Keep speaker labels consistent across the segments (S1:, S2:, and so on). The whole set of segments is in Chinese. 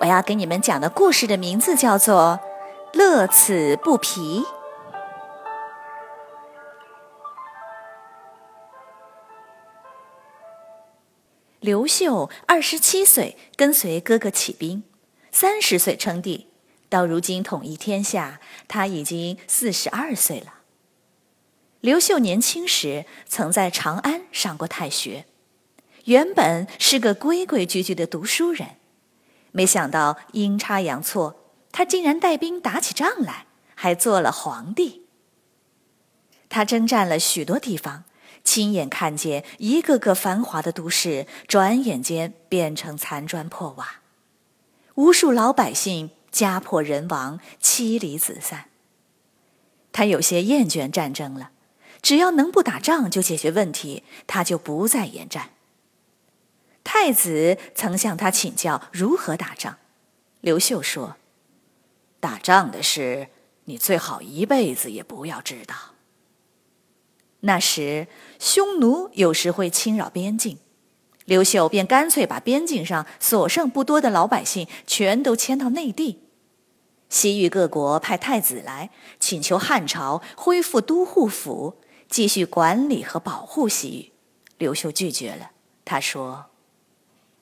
S1: 我要给你们讲的故事的名字叫做《乐此不疲》。刘秀二十七岁跟随哥哥起兵，三十岁称帝，到如今统一天下，他已经四十二岁了。刘秀年轻时曾在长安上过太学，原本是个规规矩矩的读书人。没想到阴差阳错，他竟然带兵打起仗来，还做了皇帝。他征战了许多地方，亲眼看见一个个繁华的都市，转眼间变成残砖破瓦，无数老百姓家破人亡，妻离子散。他有些厌倦战争了，只要能不打仗就解决问题，他就不再言战。太子曾向他请教如何打仗，刘秀说：“打仗的事，你最好一辈子也不要知道。”那时匈奴有时会侵扰边境，刘秀便干脆把边境上所剩不多的老百姓全都迁到内地。西域各国派太子来请求汉朝恢复都护府，继续管理和保护西域，刘秀拒绝了。他说。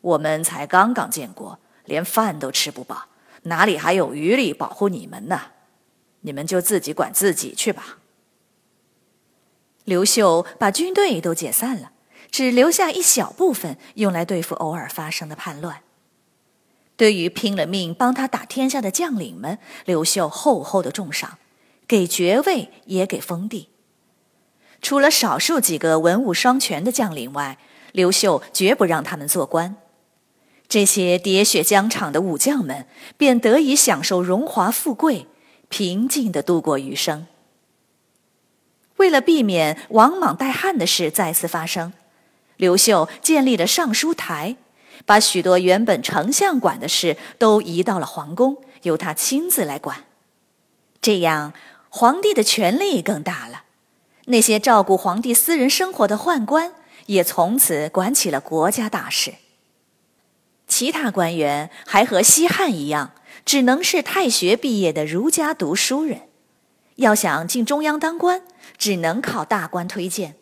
S1: 我们才刚刚建国，连饭都吃不饱，哪里还有余力保护你们呢？你们就自己管自己去吧。刘秀把军队都解散了，只留下一小部分用来对付偶尔发生的叛乱。对于拼了命帮他打天下的将领们，刘秀厚厚的重赏，给爵位也给封地。除了少数几个文武双全的将领外，刘秀绝不让他们做官。这些喋血疆场的武将们便得以享受荣华富贵，平静的度过余生。为了避免王莽代汉的事再次发生，刘秀建立了尚书台，把许多原本丞相管的事都移到了皇宫，由他亲自来管。这样，皇帝的权力更大了。那些照顾皇帝私人生活的宦官也从此管起了国家大事。其他官员还和西汉一样，只能是太学毕业的儒家读书人。要想进中央当官，只能靠大官推荐。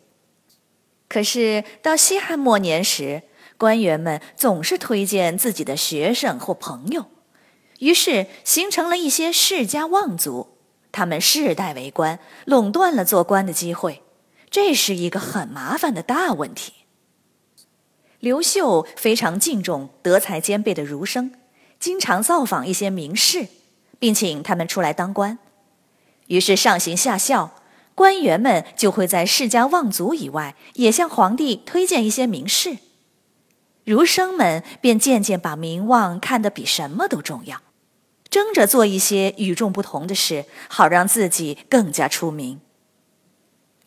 S1: 可是到西汉末年时，官员们总是推荐自己的学生或朋友，于是形成了一些世家望族，他们世代为官，垄断了做官的机会。这是一个很麻烦的大问题。刘秀非常敬重德才兼备的儒生，经常造访一些名士，并请他们出来当官。于是上行下效，官员们就会在世家望族以外，也向皇帝推荐一些名士。儒生们便渐渐把名望看得比什么都重要，争着做一些与众不同的事，好让自己更加出名。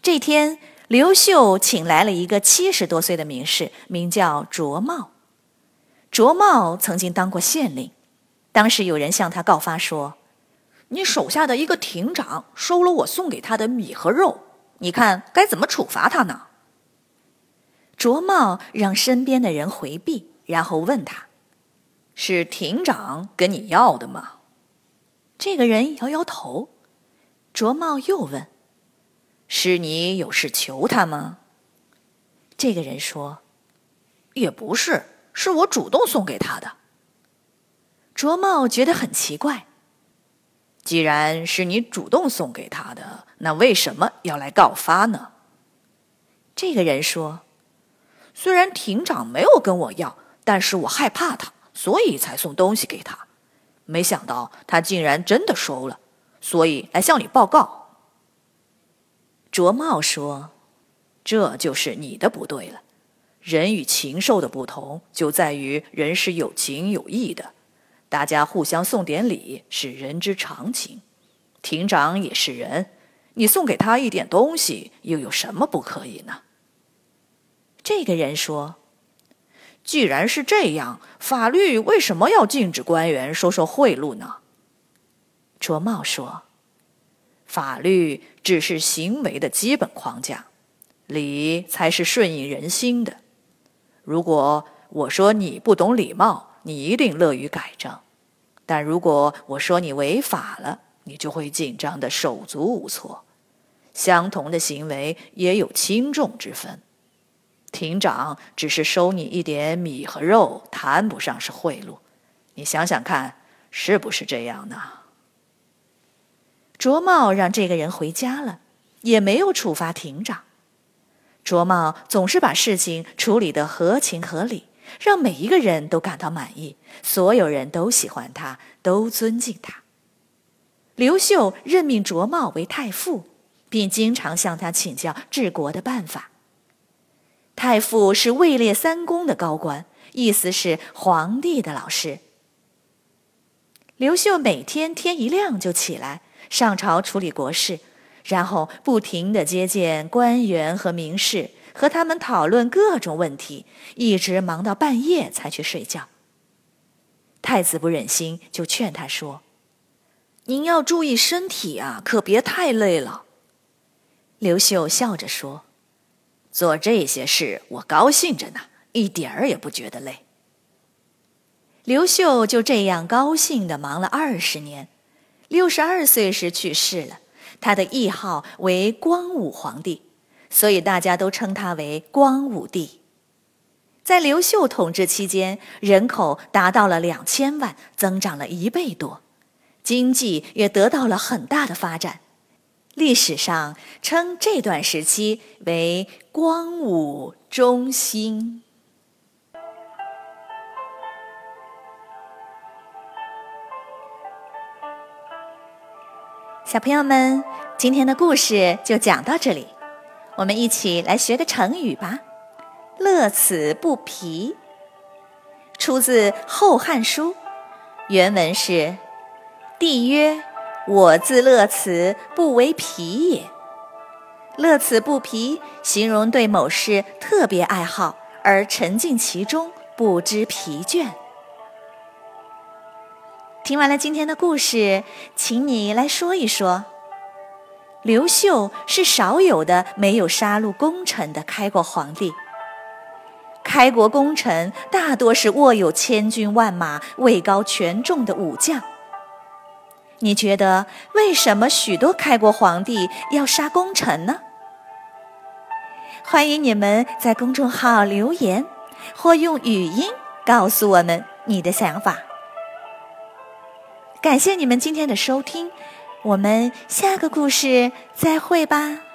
S1: 这天。刘秀请来了一个七十多岁的名士，名叫卓茂。卓茂曾经当过县令，当时有人向他告发说：“你手下的一个亭长收了我送给他的米和肉，你看该怎么处罚他呢？”卓茂让身边的人回避，然后问他：“是亭长跟你要的吗？”这个人摇摇头。卓茂又问。是你有事求他吗？这个人说：“也不是，是我主动送给他的。”卓茂觉得很奇怪。既然是你主动送给他的，那为什么要来告发呢？这个人说：“虽然庭长没有跟我要，但是我害怕他，所以才送东西给他。没想到他竟然真的收了，所以来向你报告。”卓茂说：“这就是你的不对了。人与禽兽的不同，就在于人是有情有义的。
S2: 大家互相送点礼是人之常情。庭长也是人，你送给他一点东西，又有什么不可以呢？
S1: 这个人说：“
S2: 既然是这样，法律为什么要禁止官员收受贿赂呢？”
S1: 卓茂说：“
S2: 法律只是行为的基本框架，礼才是顺应人心的。如果我说你不懂礼貌，你一定乐于改正；但如果我说你违法了，你就会紧张的手足无措。相同的行为也有轻重之分。庭长只是收你一点米和肉，谈不上是贿赂。你想想看，是不是这样呢？”
S1: 卓茂让这个人回家了，也没有处罚庭长。卓茂总是把事情处理得合情合理，让每一个人都感到满意，所有人都喜欢他，都尊敬他。刘秀任命卓茂为太傅，并经常向他请教治国的办法。太傅是位列三公的高官，意思是皇帝的老师。刘秀每天天一亮就起来。上朝处理国事，然后不停地接见官员和名士，和他们讨论各种问题，一直忙到半夜才去睡觉。太子不忍心，就劝他说：“您要注意身体啊，可别太累了。”刘秀笑着说：“
S2: 做这些事我高兴着呢，一点儿也不觉得累。”
S1: 刘秀就这样高兴的忙了二十年。六十二岁时去世了，他的谥号为光武皇帝，所以大家都称他为光武帝。在刘秀统治期间，人口达到了两千万，增长了一倍多，经济也得到了很大的发展。历史上称这段时期为光武中兴。小朋友们，今天的故事就讲到这里，我们一起来学个成语吧。乐此不疲，出自《后汉书》，原文是：“帝曰：我自乐此不为疲也。乐此不疲，形容对某事特别爱好而沉浸其中，不知疲倦。”听完了今天的故事，请你来说一说。刘秀是少有的没有杀戮功臣的开国皇帝。开国功臣大多是握有千军万马、位高权重的武将。你觉得为什么许多开国皇帝要杀功臣呢？欢迎你们在公众号留言，或用语音告诉我们你的想法。感谢你们今天的收听，我们下个故事再会吧。